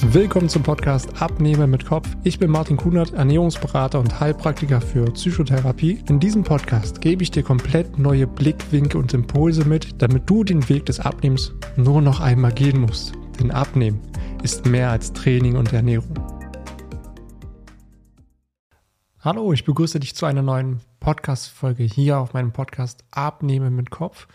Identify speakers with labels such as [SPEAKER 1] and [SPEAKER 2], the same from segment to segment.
[SPEAKER 1] Willkommen zum Podcast Abnehmen mit Kopf. Ich bin Martin Kunert, Ernährungsberater und Heilpraktiker für Psychotherapie. In diesem Podcast gebe ich dir komplett neue Blickwinkel und Impulse mit, damit du den Weg des Abnehmens nur noch einmal gehen musst. Denn Abnehmen ist mehr als Training und Ernährung. Hallo, ich begrüße dich zu einer neuen Podcast-Folge hier auf meinem Podcast Abnehmen mit Kopf.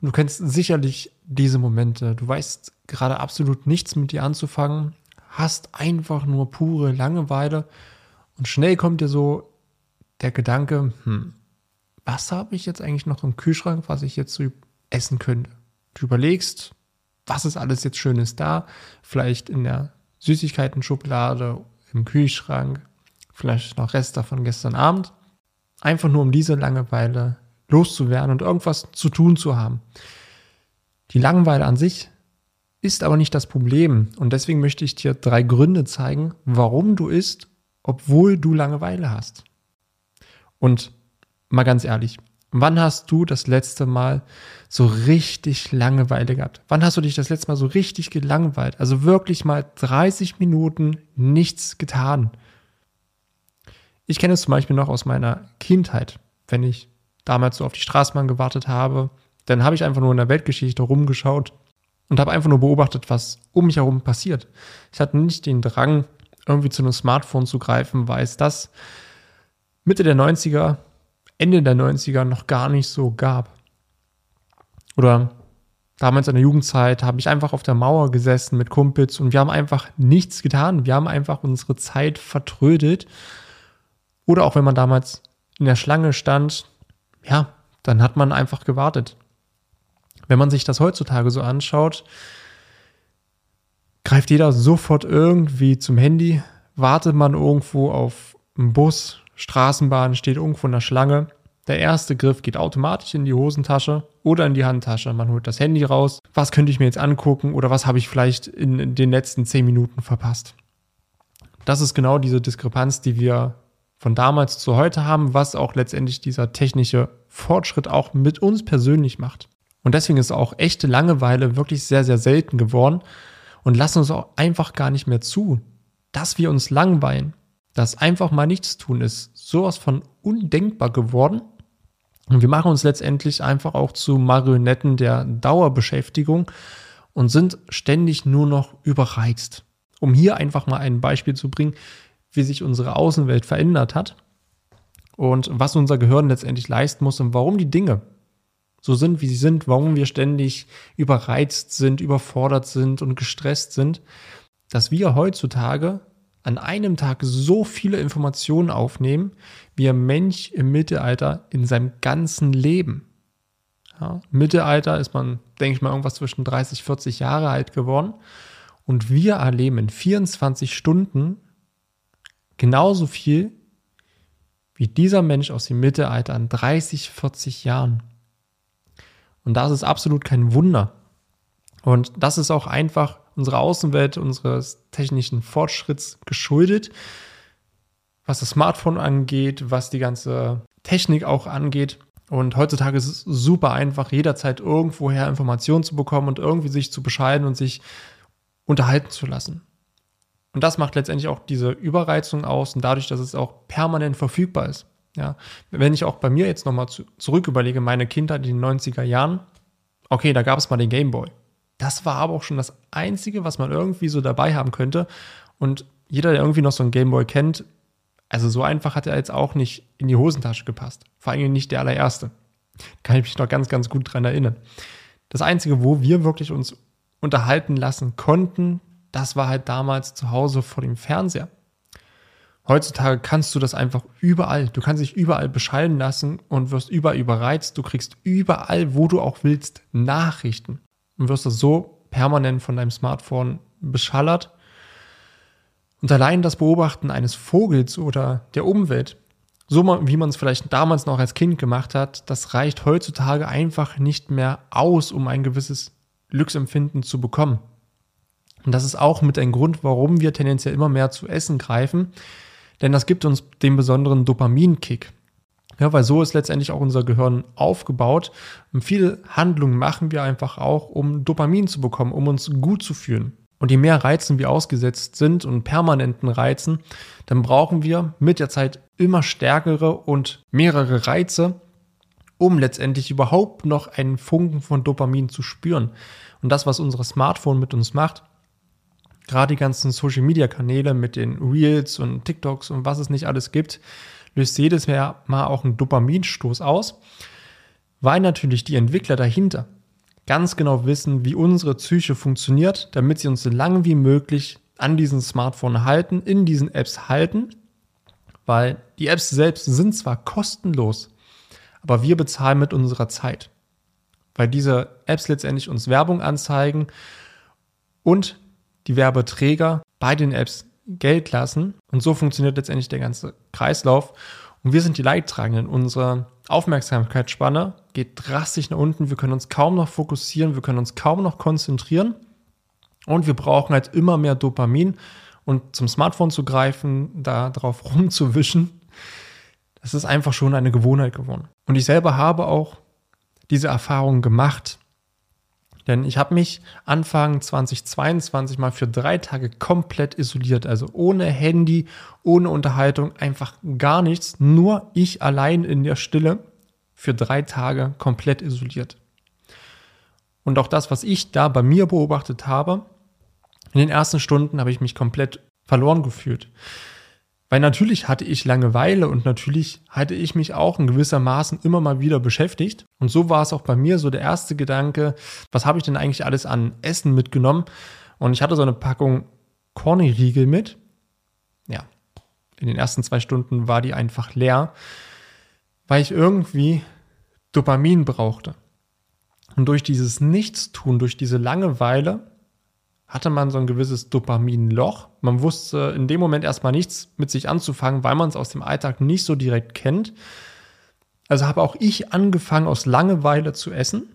[SPEAKER 1] Und du kennst sicherlich diese Momente. Du weißt gerade absolut nichts mit dir anzufangen, hast einfach nur pure Langeweile und schnell kommt dir so der Gedanke, hm, was habe ich jetzt eigentlich noch im Kühlschrank, was ich jetzt so essen könnte? Du überlegst, was ist alles jetzt Schönes da? Vielleicht in der Süßigkeiten-Schublade, im Kühlschrank, vielleicht noch Reste von gestern Abend. Einfach nur um diese Langeweile loszuwerden und irgendwas zu tun zu haben. Die Langeweile an sich ist aber nicht das Problem. Und deswegen möchte ich dir drei Gründe zeigen, warum du isst, obwohl du Langeweile hast. Und mal ganz ehrlich, wann hast du das letzte Mal so richtig Langeweile gehabt? Wann hast du dich das letzte Mal so richtig gelangweilt? Also wirklich mal 30 Minuten nichts getan. Ich kenne es zum Beispiel noch aus meiner Kindheit, wenn ich damals so auf die Straßenbahn gewartet habe, dann habe ich einfach nur in der Weltgeschichte rumgeschaut und habe einfach nur beobachtet, was um mich herum passiert. Ich hatte nicht den Drang, irgendwie zu einem Smartphone zu greifen, weil es das Mitte der 90er, Ende der 90er noch gar nicht so gab. Oder damals in der Jugendzeit habe ich einfach auf der Mauer gesessen mit Kumpels und wir haben einfach nichts getan. Wir haben einfach unsere Zeit vertrödet. Oder auch wenn man damals in der Schlange stand, ja, dann hat man einfach gewartet. Wenn man sich das heutzutage so anschaut, greift jeder sofort irgendwie zum Handy, wartet man irgendwo auf einen Bus, Straßenbahn, steht irgendwo in der Schlange. Der erste Griff geht automatisch in die Hosentasche oder in die Handtasche. Man holt das Handy raus. Was könnte ich mir jetzt angucken oder was habe ich vielleicht in den letzten zehn Minuten verpasst? Das ist genau diese Diskrepanz, die wir von damals zu heute haben, was auch letztendlich dieser technische Fortschritt auch mit uns persönlich macht. Und deswegen ist auch echte Langeweile wirklich sehr, sehr selten geworden und lassen uns auch einfach gar nicht mehr zu, dass wir uns langweilen. Dass einfach mal nichts tun ist sowas von undenkbar geworden. Und wir machen uns letztendlich einfach auch zu Marionetten der Dauerbeschäftigung und sind ständig nur noch überreizt. Um hier einfach mal ein Beispiel zu bringen, wie sich unsere Außenwelt verändert hat und was unser Gehirn letztendlich leisten muss und warum die Dinge so sind, wie sie sind, warum wir ständig überreizt sind, überfordert sind und gestresst sind, dass wir heutzutage an einem Tag so viele Informationen aufnehmen, wie ein Mensch im Mittelalter in seinem ganzen Leben. Ja, Mittelalter ist man, denke ich mal, irgendwas zwischen 30, 40 Jahre alt geworden. Und wir erleben in 24 Stunden genauso viel wie dieser Mensch aus dem Mittelalter an 30, 40 Jahren. Und das ist absolut kein Wunder. Und das ist auch einfach unserer Außenwelt, unseres technischen Fortschritts geschuldet, was das Smartphone angeht, was die ganze Technik auch angeht. Und heutzutage ist es super einfach, jederzeit irgendwoher Informationen zu bekommen und irgendwie sich zu bescheiden und sich unterhalten zu lassen. Und das macht letztendlich auch diese Überreizung aus und dadurch, dass es auch permanent verfügbar ist. Ja, wenn ich auch bei mir jetzt nochmal zu, zurück überlege, meine Kindheit in den 90er Jahren, okay, da gab es mal den Gameboy. Das war aber auch schon das Einzige, was man irgendwie so dabei haben könnte. Und jeder, der irgendwie noch so einen Gameboy kennt, also so einfach hat er jetzt auch nicht in die Hosentasche gepasst. Vor allem nicht der allererste. Kann ich mich noch ganz, ganz gut dran erinnern. Das Einzige, wo wir wirklich uns unterhalten lassen konnten, das war halt damals zu Hause vor dem Fernseher. Heutzutage kannst du das einfach überall. Du kannst dich überall bescheiden lassen und wirst überall überreizt. Du kriegst überall, wo du auch willst, Nachrichten und wirst das so permanent von deinem Smartphone beschallert. Und allein das Beobachten eines Vogels oder der Umwelt, so wie man es vielleicht damals noch als Kind gemacht hat, das reicht heutzutage einfach nicht mehr aus, um ein gewisses Glücksempfinden zu bekommen. Und das ist auch mit ein Grund, warum wir tendenziell immer mehr zu essen greifen, denn das gibt uns den besonderen Dopaminkick. Ja, weil so ist letztendlich auch unser Gehirn aufgebaut. Und viele Handlungen machen wir einfach auch, um Dopamin zu bekommen, um uns gut zu fühlen. Und je mehr Reizen wir ausgesetzt sind und permanenten Reizen, dann brauchen wir mit der Zeit immer stärkere und mehrere Reize, um letztendlich überhaupt noch einen Funken von Dopamin zu spüren. Und das, was unser Smartphone mit uns macht, gerade die ganzen Social-Media-Kanäle mit den Reels und TikToks und was es nicht alles gibt, löst jedes Mal auch einen Dopaminstoß aus, weil natürlich die Entwickler dahinter ganz genau wissen, wie unsere Psyche funktioniert, damit sie uns so lange wie möglich an diesem Smartphone halten, in diesen Apps halten, weil die Apps selbst sind zwar kostenlos, aber wir bezahlen mit unserer Zeit, weil diese Apps letztendlich uns Werbung anzeigen und die Werbeträger bei den Apps Geld lassen und so funktioniert letztendlich der ganze Kreislauf und wir sind die Leidtragenden. Unsere Aufmerksamkeitsspanne geht drastisch nach unten. Wir können uns kaum noch fokussieren, wir können uns kaum noch konzentrieren. Und wir brauchen halt immer mehr Dopamin. Und zum Smartphone zu greifen, da drauf rumzuwischen, das ist einfach schon eine Gewohnheit geworden. Und ich selber habe auch diese Erfahrung gemacht. Denn ich habe mich Anfang 2022 mal für drei Tage komplett isoliert. Also ohne Handy, ohne Unterhaltung, einfach gar nichts. Nur ich allein in der Stille für drei Tage komplett isoliert. Und auch das, was ich da bei mir beobachtet habe, in den ersten Stunden habe ich mich komplett verloren gefühlt. Weil natürlich hatte ich Langeweile und natürlich hatte ich mich auch in gewisser Maßen immer mal wieder beschäftigt. Und so war es auch bei mir so der erste Gedanke, was habe ich denn eigentlich alles an Essen mitgenommen? Und ich hatte so eine Packung Corny-Riegel mit. Ja, in den ersten zwei Stunden war die einfach leer, weil ich irgendwie Dopamin brauchte. Und durch dieses Nichtstun, durch diese Langeweile, hatte man so ein gewisses Dopaminloch. Man wusste in dem Moment erstmal nichts mit sich anzufangen, weil man es aus dem Alltag nicht so direkt kennt. Also habe auch ich angefangen, aus Langeweile zu essen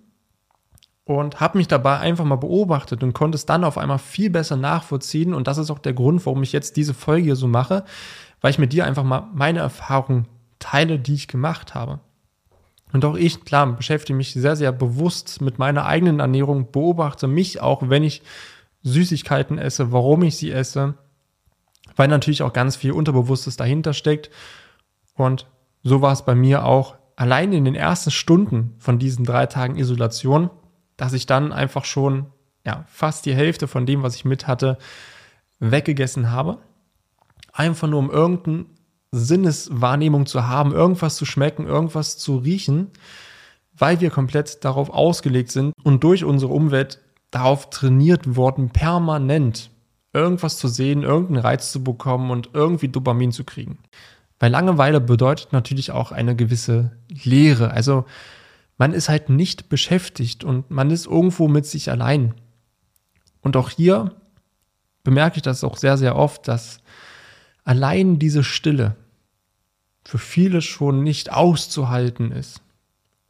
[SPEAKER 1] und habe mich dabei einfach mal beobachtet und konnte es dann auf einmal viel besser nachvollziehen. Und das ist auch der Grund, warum ich jetzt diese Folge hier so mache, weil ich mit dir einfach mal meine Erfahrungen teile, die ich gemacht habe. Und auch ich, klar, beschäftige mich sehr, sehr bewusst mit meiner eigenen Ernährung, beobachte mich auch, wenn ich Süßigkeiten esse, warum ich sie esse, weil natürlich auch ganz viel Unterbewusstes dahinter steckt. Und so war es bei mir auch allein in den ersten Stunden von diesen drei Tagen Isolation, dass ich dann einfach schon ja, fast die Hälfte von dem, was ich mit hatte, weggegessen habe. Einfach nur um irgendeine Sinneswahrnehmung zu haben, irgendwas zu schmecken, irgendwas zu riechen, weil wir komplett darauf ausgelegt sind und durch unsere Umwelt darauf trainiert worden, permanent irgendwas zu sehen, irgendeinen Reiz zu bekommen und irgendwie Dopamin zu kriegen. Weil Langeweile bedeutet natürlich auch eine gewisse Leere. Also man ist halt nicht beschäftigt und man ist irgendwo mit sich allein. Und auch hier bemerke ich das auch sehr, sehr oft, dass allein diese Stille für viele schon nicht auszuhalten ist.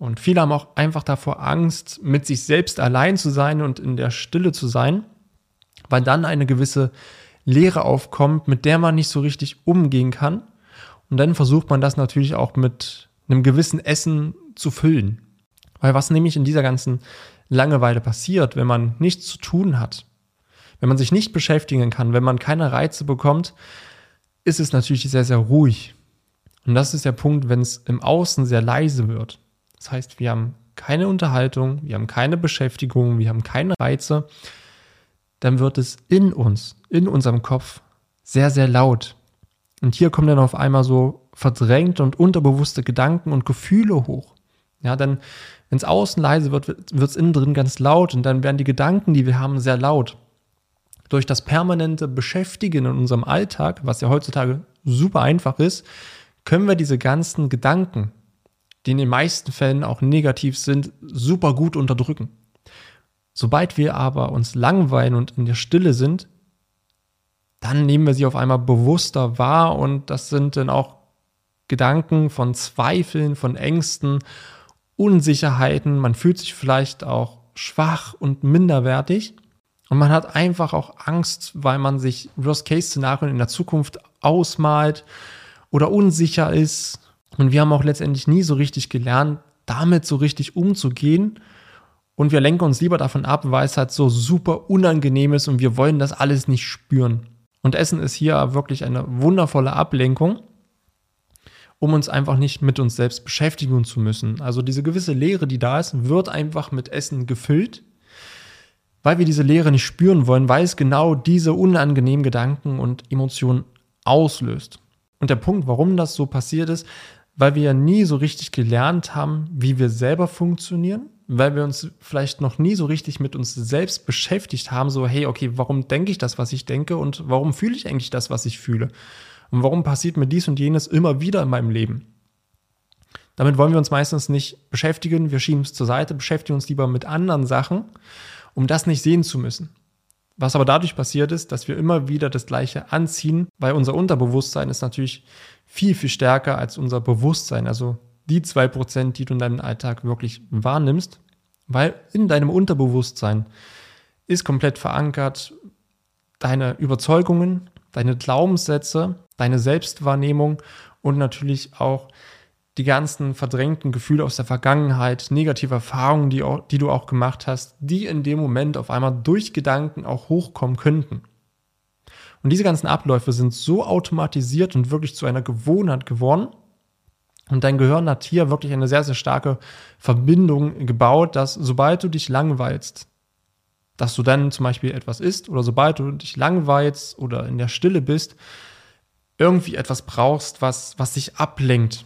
[SPEAKER 1] Und viele haben auch einfach davor Angst, mit sich selbst allein zu sein und in der Stille zu sein, weil dann eine gewisse Leere aufkommt, mit der man nicht so richtig umgehen kann. Und dann versucht man das natürlich auch mit einem gewissen Essen zu füllen. Weil was nämlich in dieser ganzen Langeweile passiert, wenn man nichts zu tun hat, wenn man sich nicht beschäftigen kann, wenn man keine Reize bekommt, ist es natürlich sehr, sehr ruhig. Und das ist der Punkt, wenn es im Außen sehr leise wird. Das heißt, wir haben keine Unterhaltung, wir haben keine Beschäftigung, wir haben keine Reize, dann wird es in uns, in unserem Kopf sehr, sehr laut. Und hier kommen dann auf einmal so verdrängte und unterbewusste Gedanken und Gefühle hoch. Ja, dann, wenn es außen leise wird, wird es innen drin ganz laut und dann werden die Gedanken, die wir haben, sehr laut. Durch das permanente Beschäftigen in unserem Alltag, was ja heutzutage super einfach ist, können wir diese ganzen Gedanken, die in den meisten Fällen auch negativ sind, super gut unterdrücken. Sobald wir aber uns langweilen und in der Stille sind, dann nehmen wir sie auf einmal bewusster wahr und das sind dann auch Gedanken von Zweifeln, von Ängsten, Unsicherheiten. Man fühlt sich vielleicht auch schwach und minderwertig und man hat einfach auch Angst, weil man sich Worst-Case-Szenarien in der Zukunft ausmalt oder unsicher ist und wir haben auch letztendlich nie so richtig gelernt, damit so richtig umzugehen Und wir lenken uns lieber davon ab, weil es halt so super unangenehm ist und wir wollen das alles nicht spüren. Und Essen ist hier wirklich eine wundervolle Ablenkung, um uns einfach nicht mit uns selbst beschäftigen zu müssen. Also diese gewisse Leere, die da ist, wird einfach mit Essen gefüllt, weil wir diese Leere nicht spüren wollen, weil es genau diese unangenehmen Gedanken und Emotionen auslöst. Und der Punkt, warum das so passiert ist, weil wir ja nie so richtig gelernt haben, wie wir selber funktionieren, weil wir uns vielleicht noch nie so richtig mit uns selbst beschäftigt haben, so, hey, okay, warum denke ich das, was ich denke und warum fühle ich eigentlich das, was ich fühle? Und warum passiert mir dies und jenes immer wieder in meinem Leben? Damit wollen wir uns meistens nicht beschäftigen, wir schieben es zur Seite, beschäftigen uns lieber mit anderen Sachen, um das nicht sehen zu müssen. Was aber dadurch passiert ist, dass wir immer wieder das Gleiche anziehen, weil unser Unterbewusstsein ist natürlich viel, viel stärker als unser Bewusstsein. Also die zwei Prozent, die du in deinem Alltag wirklich wahrnimmst, weil in deinem Unterbewusstsein ist komplett verankert deine Überzeugungen, deine Glaubenssätze, deine Selbstwahrnehmung und natürlich auch die ganzen verdrängten Gefühle aus der Vergangenheit, negative Erfahrungen, die, die du auch gemacht hast, die in dem Moment auf einmal durch Gedanken auch hochkommen könnten. Und diese ganzen Abläufe sind so automatisiert und wirklich zu einer Gewohnheit geworden. Und dein Gehirn hat hier wirklich eine sehr, sehr starke Verbindung gebaut, dass sobald du dich langweilst, dass du dann zum Beispiel etwas isst oder sobald du dich langweilst oder in der Stille bist, irgendwie etwas brauchst, was, was dich ablenkt.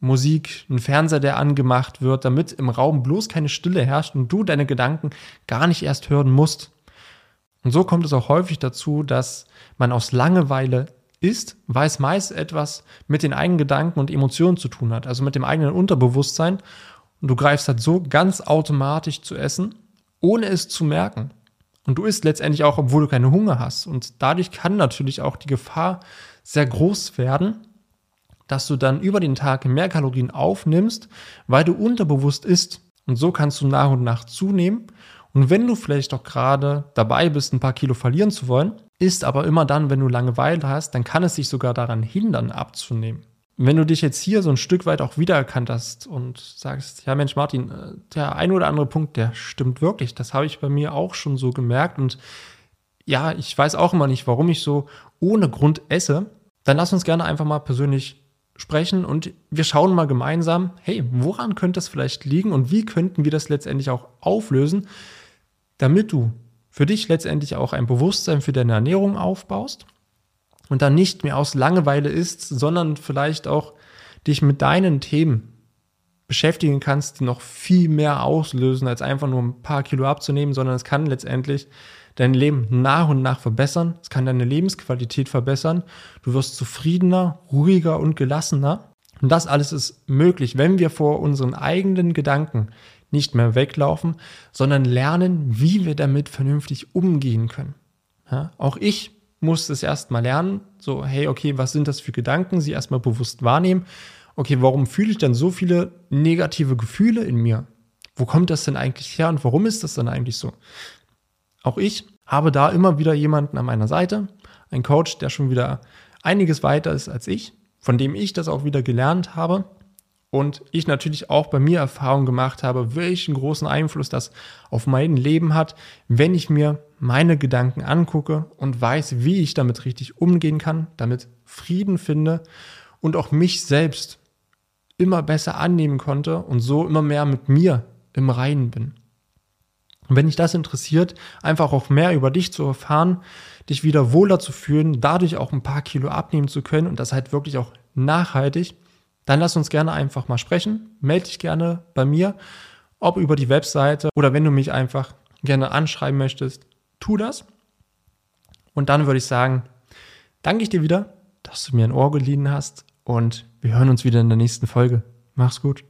[SPEAKER 1] Musik, ein Fernseher, der angemacht wird, damit im Raum bloß keine Stille herrscht und du deine Gedanken gar nicht erst hören musst. Und so kommt es auch häufig dazu, dass man aus Langeweile isst, weil es meist etwas mit den eigenen Gedanken und Emotionen zu tun hat, also mit dem eigenen Unterbewusstsein. Und du greifst halt so ganz automatisch zu essen, ohne es zu merken. Und du isst letztendlich auch, obwohl du keine Hunger hast. Und dadurch kann natürlich auch die Gefahr sehr groß werden, dass du dann über den Tag mehr Kalorien aufnimmst, weil du unterbewusst isst. Und so kannst du nach und nach zunehmen und wenn du vielleicht auch gerade dabei bist, ein paar Kilo verlieren zu wollen, ist aber immer dann, wenn du Langeweile hast, dann kann es dich sogar daran hindern, abzunehmen. wenn du dich jetzt hier so ein Stück weit auch wiedererkannt hast und sagst, ja Mensch Martin, äh, der ein oder andere Punkt, der stimmt wirklich, das habe ich bei mir auch schon so gemerkt und ja, ich weiß auch immer nicht, warum ich so ohne Grund esse, dann lass uns gerne einfach mal persönlich sprechen und wir schauen mal gemeinsam, hey, woran könnte es vielleicht liegen und wie könnten wir das letztendlich auch auflösen, damit du für dich letztendlich auch ein Bewusstsein für deine Ernährung aufbaust und dann nicht mehr aus Langeweile isst, sondern vielleicht auch dich mit deinen Themen beschäftigen kannst, die noch viel mehr auslösen, als einfach nur ein paar Kilo abzunehmen, sondern es kann letztendlich dein Leben nach und nach verbessern. Es kann deine Lebensqualität verbessern. Du wirst zufriedener, ruhiger und gelassener. Und das alles ist möglich, wenn wir vor unseren eigenen Gedanken nicht mehr weglaufen, sondern lernen, wie wir damit vernünftig umgehen können. Ja, auch ich muss es erstmal lernen, so, hey, okay, was sind das für Gedanken, sie erstmal bewusst wahrnehmen. Okay, warum fühle ich dann so viele negative Gefühle in mir? Wo kommt das denn eigentlich her und warum ist das dann eigentlich so? Auch ich habe da immer wieder jemanden an meiner Seite, einen Coach, der schon wieder einiges weiter ist als ich, von dem ich das auch wieder gelernt habe und ich natürlich auch bei mir Erfahrung gemacht habe, welchen großen Einfluss das auf mein Leben hat, wenn ich mir meine Gedanken angucke und weiß, wie ich damit richtig umgehen kann, damit Frieden finde und auch mich selbst immer besser annehmen konnte und so immer mehr mit mir im Reinen bin. Und wenn dich das interessiert, einfach auch mehr über dich zu erfahren, dich wieder wohler zu fühlen, dadurch auch ein paar Kilo abnehmen zu können und das halt wirklich auch nachhaltig, dann lass uns gerne einfach mal sprechen. Melde dich gerne bei mir, ob über die Webseite oder wenn du mich einfach gerne anschreiben möchtest, tu das. Und dann würde ich sagen, danke ich dir wieder, dass du mir ein Ohr geliehen hast und wir hören uns wieder in der nächsten Folge. Mach's gut.